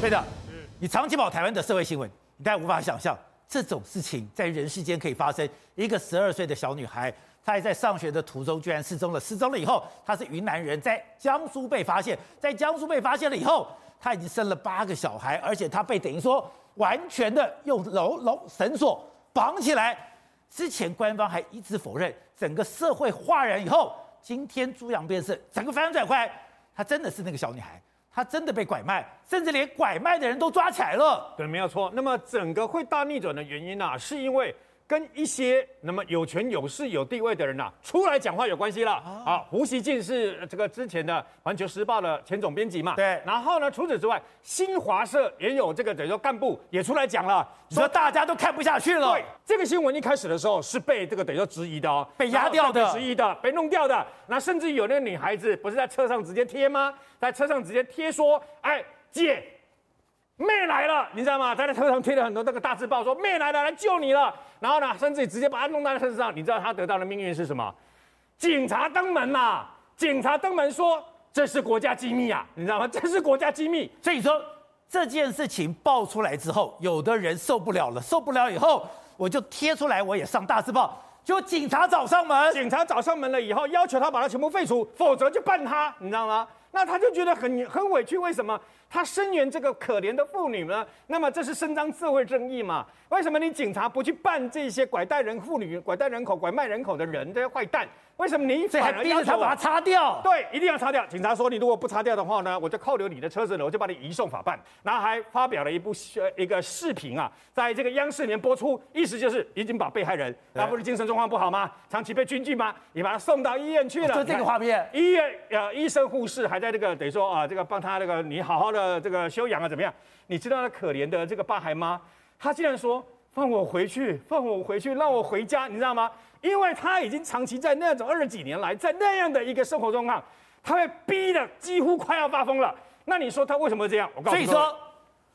对的，你长期跑台湾的社会新闻，你大概无法想象这种事情在人世间可以发生。一个十二岁的小女孩，她还在上学的途中居然失踪了。失踪了以后，她是云南人，在江苏被发现，在江苏被发现了以后，她已经生了八个小孩，而且她被等于说完全的用楼楼绳索绑起来。之前官方还一直否认，整个社会哗然以后，今天猪羊变色，整个翻转过来，她真的是那个小女孩。他真的被拐卖，甚至连拐卖的人都抓起来了。对，没有错。那么整个会大逆转的原因呢、是因为跟一些那么有权有势有地位的人呐、啊、出来讲话有关系了。啊，啊，胡锡进是这个之前的《环球时报》的前总编辑嘛。对。然后呢，除此之外，新华社也有这个等于说干部也出来讲了，说大家都看不下去了。对，这个新闻一开始的时候是被这个等于说质疑的哦，被压掉的，质疑的，被弄掉的。那甚至有那个女孩子不是在车上直接贴吗？在车上直接贴说：“哎，姐，妹来了，你知道吗？”在那车上贴了很多那个大字报，说妹来了，来救你了。然后呢，甚至直接把他弄到车上。你知道他得到的命运是什么？警察登门嘛，警察登门说这是国家机密啊，你知道吗？这是国家机密。所以说这件事情爆出来之后，有的人受不了了，受不了以后，我就贴出来，我也上大字报。就警察找上门，警察找上门了以后，要求他把他全部废除，否则就办他，你知道吗？那他就觉得很很委屈，为什么他声援这个可怜的妇女呢？那么这是伸张社会正义嘛？为什么你警察不去办这些拐带人妇女、拐带人口、拐卖人口的人这些坏蛋？为什么你反而要他把它擦掉？对，一定要擦掉。警察说，你如果不擦掉的话呢，我就扣留你的车子了，我就把你移送法办。然后还发表了一部一个视频啊，在这个央视里面播出，意思就是已经把被害人，他不是精神状况不好吗？长期被军禁吗？你把他送到医院去了。就这个画面，医院呃医生护士还在这个等于说啊，这个帮他这个你好好的呃这个修养啊怎么样？你知道那可怜的这个八孩吗？他竟然说放我回去，放我回去，让我回家，你知道吗？因为他已经长期在那种二十几年来，在那样的一个生活状况，他被逼得几乎快要发疯了。那你说他为什么会这样？我告诉你，说，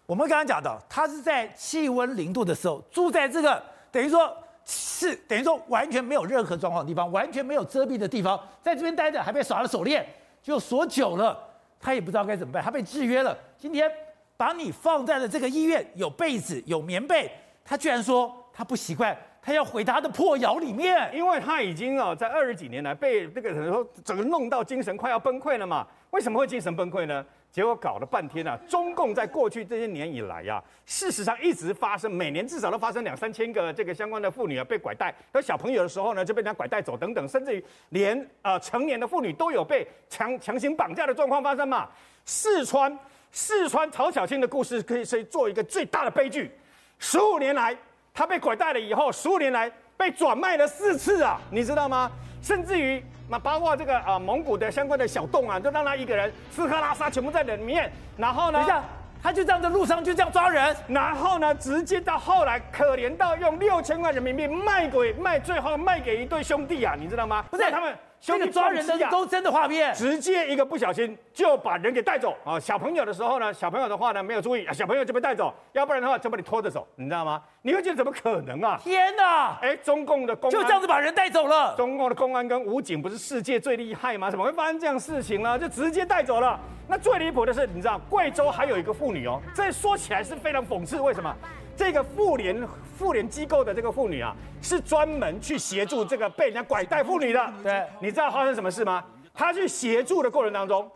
我们刚刚讲的，他是在气温零度的时候住在这个等于说是等于说完全没有任何状况的地方，完全没有遮蔽的地方，在这边待着还被耍了手链，就锁久了，他也不知道该怎么办，他被制约了。今天把你放在了这个医院，有被子有棉被，他居然说他不习惯。他要回他的破窑里面，因为他已经啊，在二十几年来被那个人说整个弄到精神快要崩溃了嘛。为什么会精神崩溃呢？结果搞了半天啊，中共在过去这些年以来呀，事实上一直发生，每年至少都发生两三千个这个相关的妇女啊被拐带，有小朋友的时候呢就被人家拐带走等等，甚至于连呃成年的妇女都有被强强行绑架的状况发生嘛。四川四川曹小青的故事可以是做一个最大的悲剧，十五年来。她被拐带了以后，十五年来被转卖了四次啊，你知道吗？甚至于那包括这个啊、呃、蒙古的相关的小洞啊，就让他一个人吃喝拉撒全部在里面。然后呢，等一下，他就这样在路上就这样抓人，然后呢，直接到后来可怜到用六千块人民币卖给卖，最后卖给一对兄弟啊，你知道吗？不是他们。这个抓人的都真的画面，直接一个不小心就把人给带走啊！小朋友的时候呢，小朋友的话呢没有注意，小朋友就被带走，要不然的话就把你拖着走，你知道吗？你会觉得怎么可能啊？天哪！哎，中共的公安就这样子把人带走了。中共的公安跟武警不是世界最厉害吗？怎么会发生这样事情呢？就直接带走了。那最离谱的是，你知道贵州还有一个妇女哦，这说起来是非常讽刺，为什么？这个妇联妇联机构的这个妇女啊，是专门去协助这个被人家拐带妇女的。对，你知道发生什么事吗？她去协助的过程当中，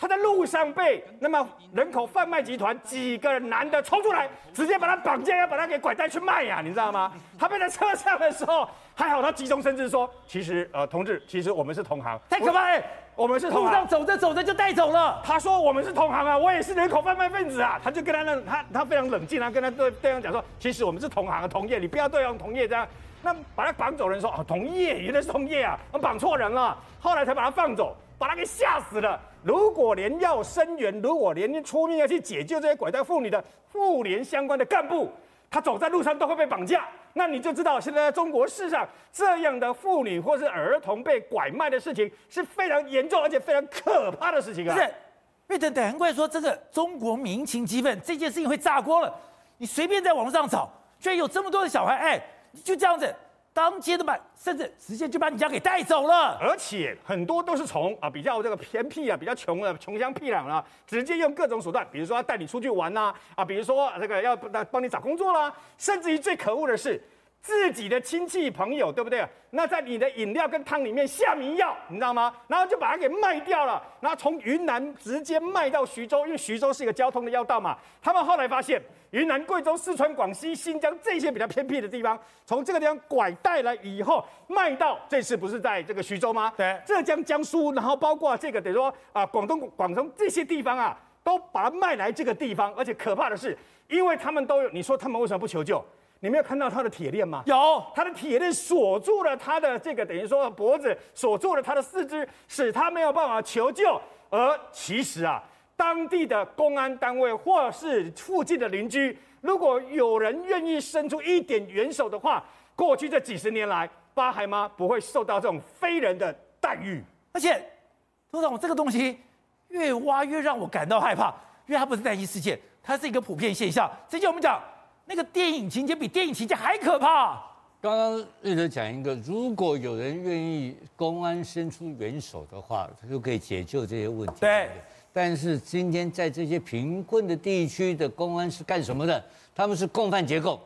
她在路上被那么人口贩卖集团几个男的冲出来，直接把他绑架，要把他给拐带去卖呀，你知道吗？他被在车上的时候，还好他急中生智说，其实呃，同志，其实我们是同行。太可怕了。我们是同行，路上走着走着就带走了。他说我们是同行啊，我也是人口贩卖分子啊。他就跟他那他他非常冷静啊，跟他对对方讲说，其实我们是同行啊，同业，你不要对方同业这样。那把他绑走人说啊，同业原来是同业啊，我绑错人了。后来才把他放走，把他给吓死了。如果连要声援，如果连出面要去解救这些拐带妇女的妇联相关的干部，他走在路上都会被绑架。那你就知道，现在在中国世上，这样的妇女或是儿童被拐卖的事情是非常严重而且非常可怕的事情啊！是，因为难怪说这个中国民情激愤，这件事情会炸锅了。你随便在网上找，居然有这么多的小孩，哎，就这样子。当街的买，甚至直接就把你家给带走了。而且很多都是从啊比较这个偏僻啊、比较穷的穷乡僻壤啊，直接用各种手段，比如说要带你出去玩呐，啊，比如说这个要帮你找工作啦，甚至于最可恶的是。自己的亲戚朋友，对不对？那在你的饮料跟汤里面下迷药，你知道吗？然后就把它给卖掉了，然后从云南直接卖到徐州，因为徐州是一个交通的要道嘛。他们后来发现，云南、贵州、四川、广西、新疆这些比较偏僻的地方，从这个地方拐带来以后，卖到这次不是在这个徐州吗？对，浙江、江苏，然后包括这个等于说啊，广东、广东这些地方啊，都把它卖来这个地方。而且可怕的是，因为他们都有，你说他们为什么不求救？你没有看到他的铁链吗？有，他的铁链锁住了他的这个，等于说脖子，锁住了他的四肢，使他没有办法求救。而其实啊，当地的公安单位或是附近的邻居，如果有人愿意伸出一点援手的话，过去这几十年来，八孩妈不会受到这种非人的待遇。而且，董事长，这个东西越挖越让我感到害怕，因为它不是单一事件，它是一个普遍现象。之前我们讲。那个电影情节比电影情节还可怕。刚刚瑞德讲一个，如果有人愿意公安伸出援手的话，他就可以解救这些问题。对。但是今天在这些贫困的地区的公安是干什么的？他们是共犯结构，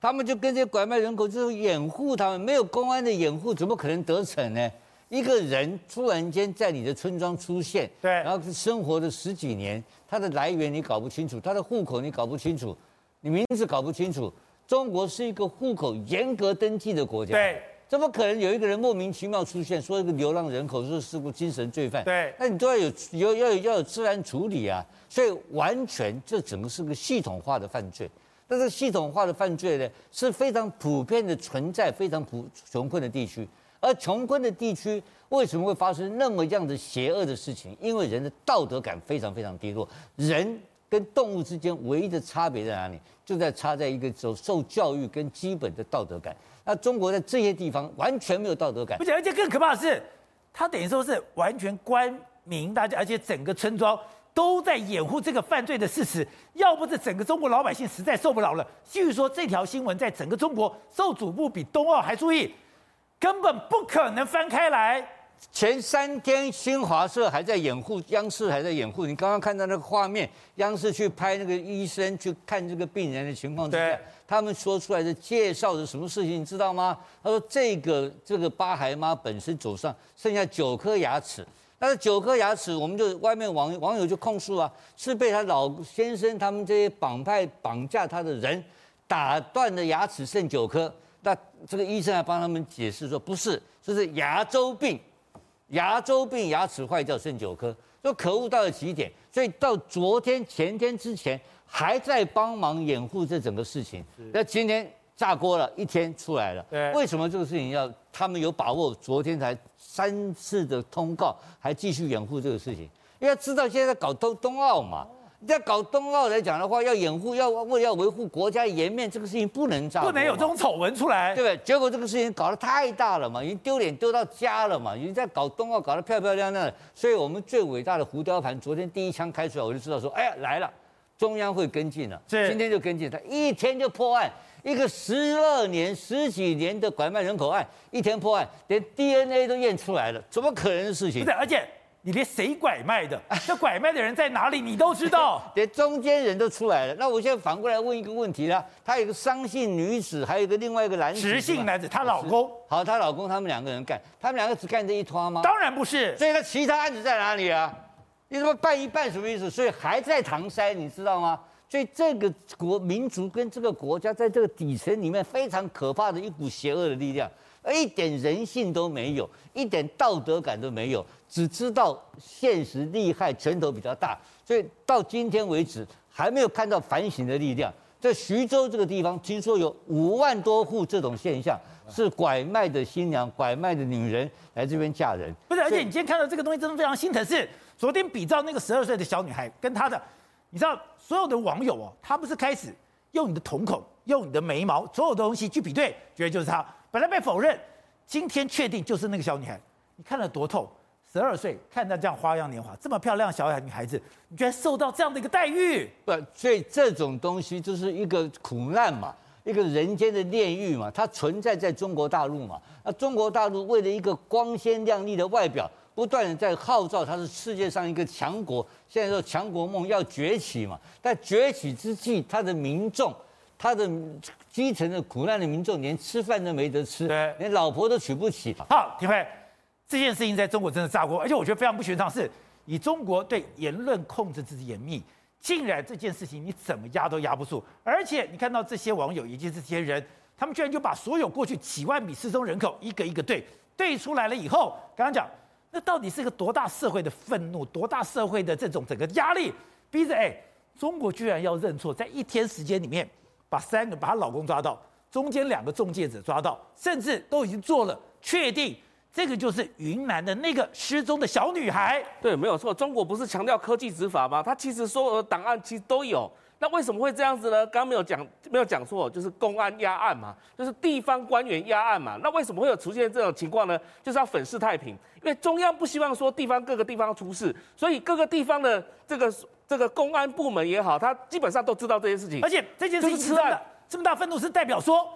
他们就跟这些拐卖人口就是掩护他们，没有公安的掩护，怎么可能得逞呢？一个人突然间在你的村庄出现，对，然后生活了十几年，他的来源你搞不清楚，他的户口你搞不清楚。你名字搞不清楚，中国是一个户口严格登记的国家，对，怎么可能有一个人莫名其妙出现，说一个流浪人口，说是个精神罪犯？对，那你都要有有要有要有治安处理啊，所以完全这整个是个系统化的犯罪。但是系统化的犯罪呢，是非常普遍的存在，非常普穷困的地区，而穷困的地区为什么会发生那么样的邪恶的事情？因为人的道德感非常非常低落，人。跟动物之间唯一的差别在哪里？就在差在一个受受教育跟基本的道德感。那中国在这些地方完全没有道德感，而且而且更可怕的是，他等于说是完全关明大家，而且整个村庄都在掩护这个犯罪的事实。要不是整个中国老百姓实在受不了了，据说这条新闻在整个中国受瞩目比冬奥还注意，根本不可能翻开来。前三天新华社还在掩护，央视还在掩护。你刚刚看到那个画面，央视去拍那个医生去看这个病人的情况，对，他们说出来的介绍的什么事情，你知道吗？他说这个这个八孩妈本身走上剩下九颗牙齿，但是九颗牙齿，我们就外面网网友就控诉啊，是被他老先生他们这些绑派绑架他的人打断的牙齿剩九颗。那这个医生还帮他们解释说，不是，这是牙周病。牙周病，牙齿坏掉剩九颗，就可恶到了极点。所以到昨天、前天之前还在帮忙掩护这整个事情。那今天炸锅了，一天出来了。为什么这个事情要他们有把握？昨天才三次的通告，还继续掩护这个事情，因为知道现在在搞冬冬奥嘛。在搞冬奥来讲的话，要掩护，要为了要维护国家颜面，这个事情不能炸，不能有这种丑闻出来，对不对？结果这个事情搞得太大了嘛，已经丢脸丢到家了嘛，已经在搞冬奥搞得漂漂亮亮的。所以我们最伟大的胡雕盘，昨天第一枪开出来，我就知道说，哎呀来了，中央会跟进了，是今天就跟进，他一天就破案，一个十二年十几年的拐卖人口案，一天破案，连 DNA 都验出来了，怎么可能的事情？不是，而且。你连谁拐卖的，这拐卖的人在哪里，你都知道，连中间人都出来了。那我现在反过来问一个问题了：她有一个商姓女子，还有一个另外一个男子，直姓男子，她老公。好，她老公他们两个人干，他们两个只干这一摊吗？当然不是。所以，他其他案子在哪里啊？你怎么办一半什么意思？所以还在搪塞，你知道吗？所以这个国民族跟这个国家在这个底层里面非常可怕的一股邪恶的力量。一点人性都没有，一点道德感都没有，只知道现实利害，拳头比较大，所以到今天为止还没有看到反省的力量。在徐州这个地方，听说有五万多户这种现象，是拐卖的新娘、拐卖的女人来这边嫁人。不是，而且你今天看到这个东西，真的非常心疼。是昨天比照那个十二岁的小女孩跟她的，你知道所有的网友哦，他不是开始用你的瞳孔、用你的眉毛，所有的东西去比对，觉得就是她。本来被否认，今天确定就是那个小女孩。你看了多透？十二岁看到这样花样年华，这么漂亮小女孩子，你居然受到这样的一个待遇？不，所以这种东西就是一个苦难嘛。一个人间的炼狱嘛，它存在在中国大陆嘛。那中国大陆为了一个光鲜亮丽的外表，不断的在号召它是世界上一个强国。现在说强国梦要崛起嘛，但崛起之际，它的民众，他的基层的苦难的民众，连吃饭都没得吃，对连老婆都娶不起。好，廷辉，这件事情在中国真的炸锅，而且我觉得非常不寻常，是以中国对言论控制之严密。竟然这件事情你怎么压都压不住，而且你看到这些网友以及这些人，他们居然就把所有过去几万米失踪人口一个一个对对出来了以后，刚刚讲那到底是个多大社会的愤怒，多大社会的这种整个压力，逼着哎，中国居然要认错，在一天时间里面把三个把她老公抓到，中间两个中介者抓到，甚至都已经做了确定。这个就是云南的那个失踪的小女孩。对，没有错。中国不是强调科技执法吗？他其实所有的档案其实都有。那为什么会这样子呢？刚刚没有讲，没有讲错，就是公安压案嘛，就是地方官员压案嘛。那为什么会有出现这种情况呢？就是要粉饰太平，因为中央不希望说地方各个地方出事，所以各个地方的这个这个公安部门也好，他基本上都知道这些事情。而且这件事情吃案这么大愤怒，是代表说。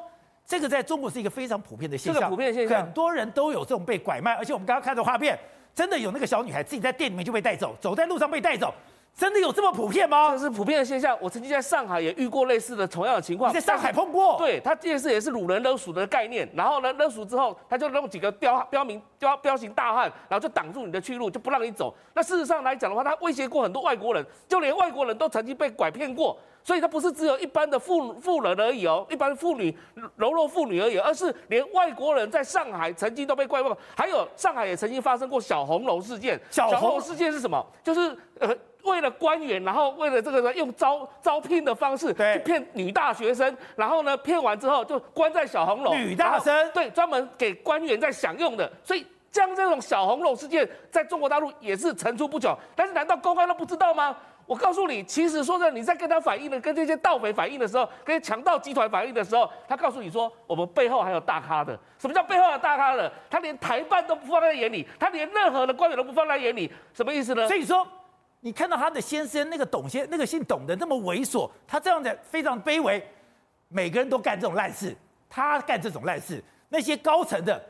这个在中国是一个非常普遍的现象，这个普遍现象，很多人都有这种被拐卖，而且我们刚刚看的画面，真的有那个小女孩自己在店里面就被带走，走在路上被带走，真的有这么普遍吗？这是普遍的现象。我曾经在上海也遇过类似的同样的情况，你在上海碰过？对，他这件事也是掳人勒赎的概念，然后呢勒赎之后，他就弄几个标标明标彪形大汉，然后就挡住你的去路，就不让你走。那事实上来讲的话，他威胁过很多外国人，就连外国人都曾经被拐骗过。所以他不是只有一般的妇妇人而已哦，一般妇女柔弱妇女而已，而是连外国人在上海曾经都被拐过，还有上海也曾经发生过小红楼事件。小红楼事件是什么？就是呃为了官员，然后为了这个呢，用招招聘的方式去骗女大学生，然后呢骗完之后就关在小红楼。女大生？对，专门给官员在享用的。所以像这种小红楼事件，在中国大陆也是层出不穷。但是难道公安都不知道吗？我告诉你，其实说真的，你在跟他反映的，跟这些盗匪反映的时候，跟强盗集团反映的时候，他告诉你说，我们背后还有大咖的。什么叫背后有大咖的？他连台办都不放在眼里，他连任何的官员都不放在眼里，什么意思呢？所以说，你看到他的先生那个董先，那个姓董的那么猥琐，他这样的非常卑微，每个人都干这种烂事，他干这种烂事，那些高层的。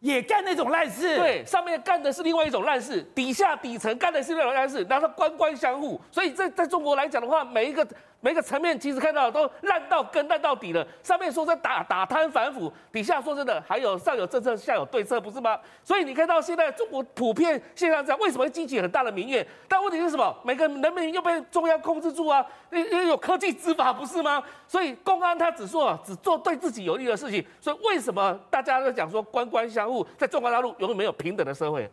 也干那种烂事，对，上面干的是另外一种烂事，底下底层干的是另外一种烂事，然后官官相护，所以在在中国来讲的话，每一个。每个层面其实看到都烂到根、烂到底了。上面说在打打贪反腐，底下说真的还有上有政策，下有对策，不是吗？所以你看到现在中国普遍现象这样，为什么会激起很大的民怨？但问题是什么？每个人民又被中央控制住啊，因为有科技执法，不是吗？所以公安他只说只做对自己有利的事情。所以为什么大家都讲说官官相护，在中国大陆永远没有平等的社会？